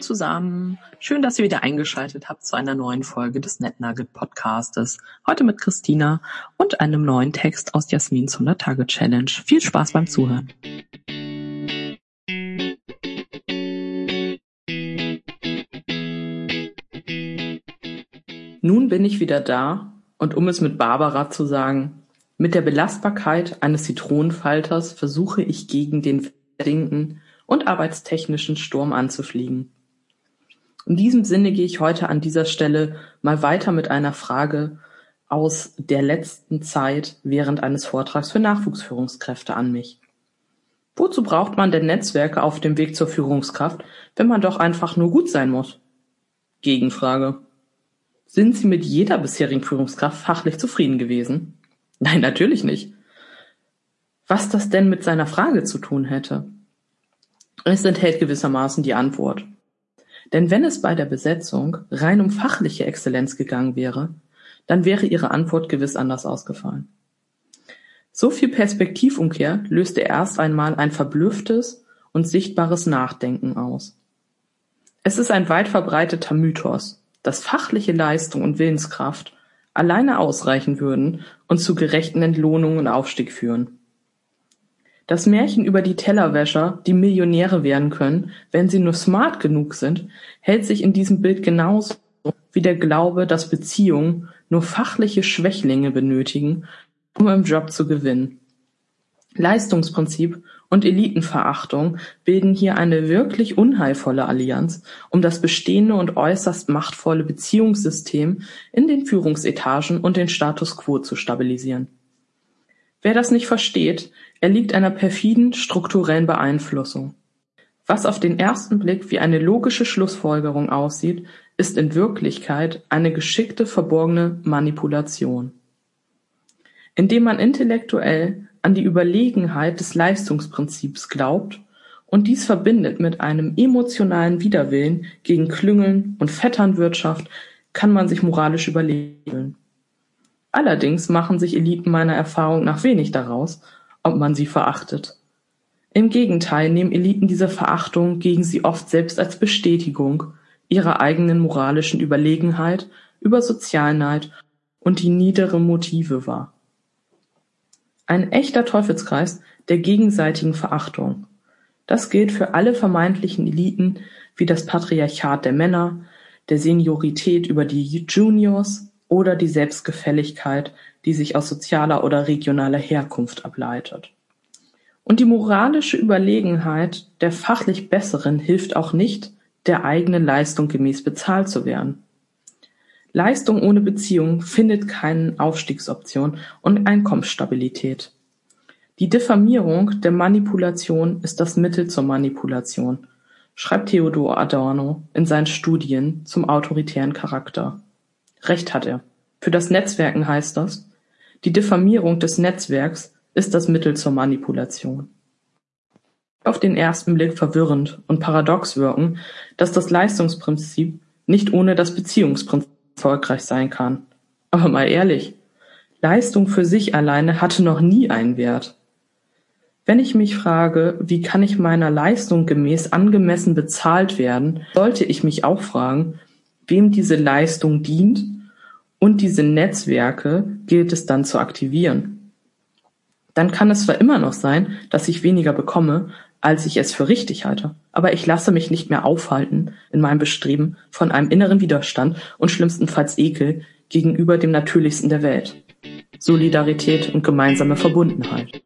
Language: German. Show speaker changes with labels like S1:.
S1: zusammen. Schön, dass ihr wieder eingeschaltet habt zu einer neuen Folge des NetNugget Podcastes. Heute mit Christina und einem neuen Text aus Jasmins 100 Tage Challenge. Viel Spaß beim Zuhören. Nun bin ich wieder da und um es mit Barbara zu sagen, mit der Belastbarkeit eines Zitronenfalters versuche ich gegen den verdingten und arbeitstechnischen Sturm anzufliegen. In diesem Sinne gehe ich heute an dieser Stelle mal weiter mit einer Frage aus der letzten Zeit während eines Vortrags für Nachwuchsführungskräfte an mich. Wozu braucht man denn Netzwerke auf dem Weg zur Führungskraft, wenn man doch einfach nur gut sein muss? Gegenfrage. Sind Sie mit jeder bisherigen Führungskraft fachlich zufrieden gewesen? Nein, natürlich nicht. Was das denn mit seiner Frage zu tun hätte? Es enthält gewissermaßen die Antwort. Denn wenn es bei der Besetzung rein um fachliche Exzellenz gegangen wäre, dann wäre Ihre Antwort gewiss anders ausgefallen. So viel Perspektivumkehr löste erst einmal ein verblüfftes und sichtbares Nachdenken aus. Es ist ein weit verbreiteter Mythos, dass fachliche Leistung und Willenskraft alleine ausreichen würden und zu gerechten Entlohnungen und Aufstieg führen. Das Märchen über die Tellerwäscher, die Millionäre werden können, wenn sie nur smart genug sind, hält sich in diesem Bild genauso wie der Glaube, dass Beziehungen nur fachliche Schwächlinge benötigen, um im Job zu gewinnen. Leistungsprinzip und Elitenverachtung bilden hier eine wirklich unheilvolle Allianz, um das bestehende und äußerst machtvolle Beziehungssystem in den Führungsetagen und den Status quo zu stabilisieren. Wer das nicht versteht, erliegt einer perfiden strukturellen Beeinflussung. Was auf den ersten Blick wie eine logische Schlussfolgerung aussieht, ist in Wirklichkeit eine geschickte verborgene Manipulation. Indem man intellektuell an die Überlegenheit des Leistungsprinzips glaubt und dies verbindet mit einem emotionalen Widerwillen gegen Klüngeln und Vetternwirtschaft, kann man sich moralisch überlegen. Allerdings machen sich Eliten meiner Erfahrung nach wenig daraus, ob man sie verachtet. Im Gegenteil nehmen Eliten diese Verachtung gegen sie oft selbst als Bestätigung ihrer eigenen moralischen Überlegenheit über Sozialneid und die niedere Motive wahr. Ein echter Teufelskreis der gegenseitigen Verachtung. Das gilt für alle vermeintlichen Eliten wie das Patriarchat der Männer, der Seniorität über die Juniors, oder die Selbstgefälligkeit, die sich aus sozialer oder regionaler Herkunft ableitet. Und die moralische Überlegenheit der fachlich Besseren hilft auch nicht, der eigenen Leistung gemäß bezahlt zu werden. Leistung ohne Beziehung findet keine Aufstiegsoption und Einkommensstabilität. Die Diffamierung der Manipulation ist das Mittel zur Manipulation, schreibt Theodor Adorno in seinen Studien zum autoritären Charakter. Recht hat er. Für das Netzwerken heißt das, die Diffamierung des Netzwerks ist das Mittel zur Manipulation. Auf den ersten Blick verwirrend und paradox wirken, dass das Leistungsprinzip nicht ohne das Beziehungsprinzip erfolgreich sein kann. Aber mal ehrlich, Leistung für sich alleine hatte noch nie einen Wert. Wenn ich mich frage, wie kann ich meiner Leistung gemäß angemessen bezahlt werden, sollte ich mich auch fragen, wem diese Leistung dient und diese Netzwerke gilt es dann zu aktivieren. Dann kann es zwar immer noch sein, dass ich weniger bekomme, als ich es für richtig halte, aber ich lasse mich nicht mehr aufhalten in meinem Bestreben von einem inneren Widerstand und schlimmstenfalls Ekel gegenüber dem Natürlichsten der Welt. Solidarität und gemeinsame Verbundenheit.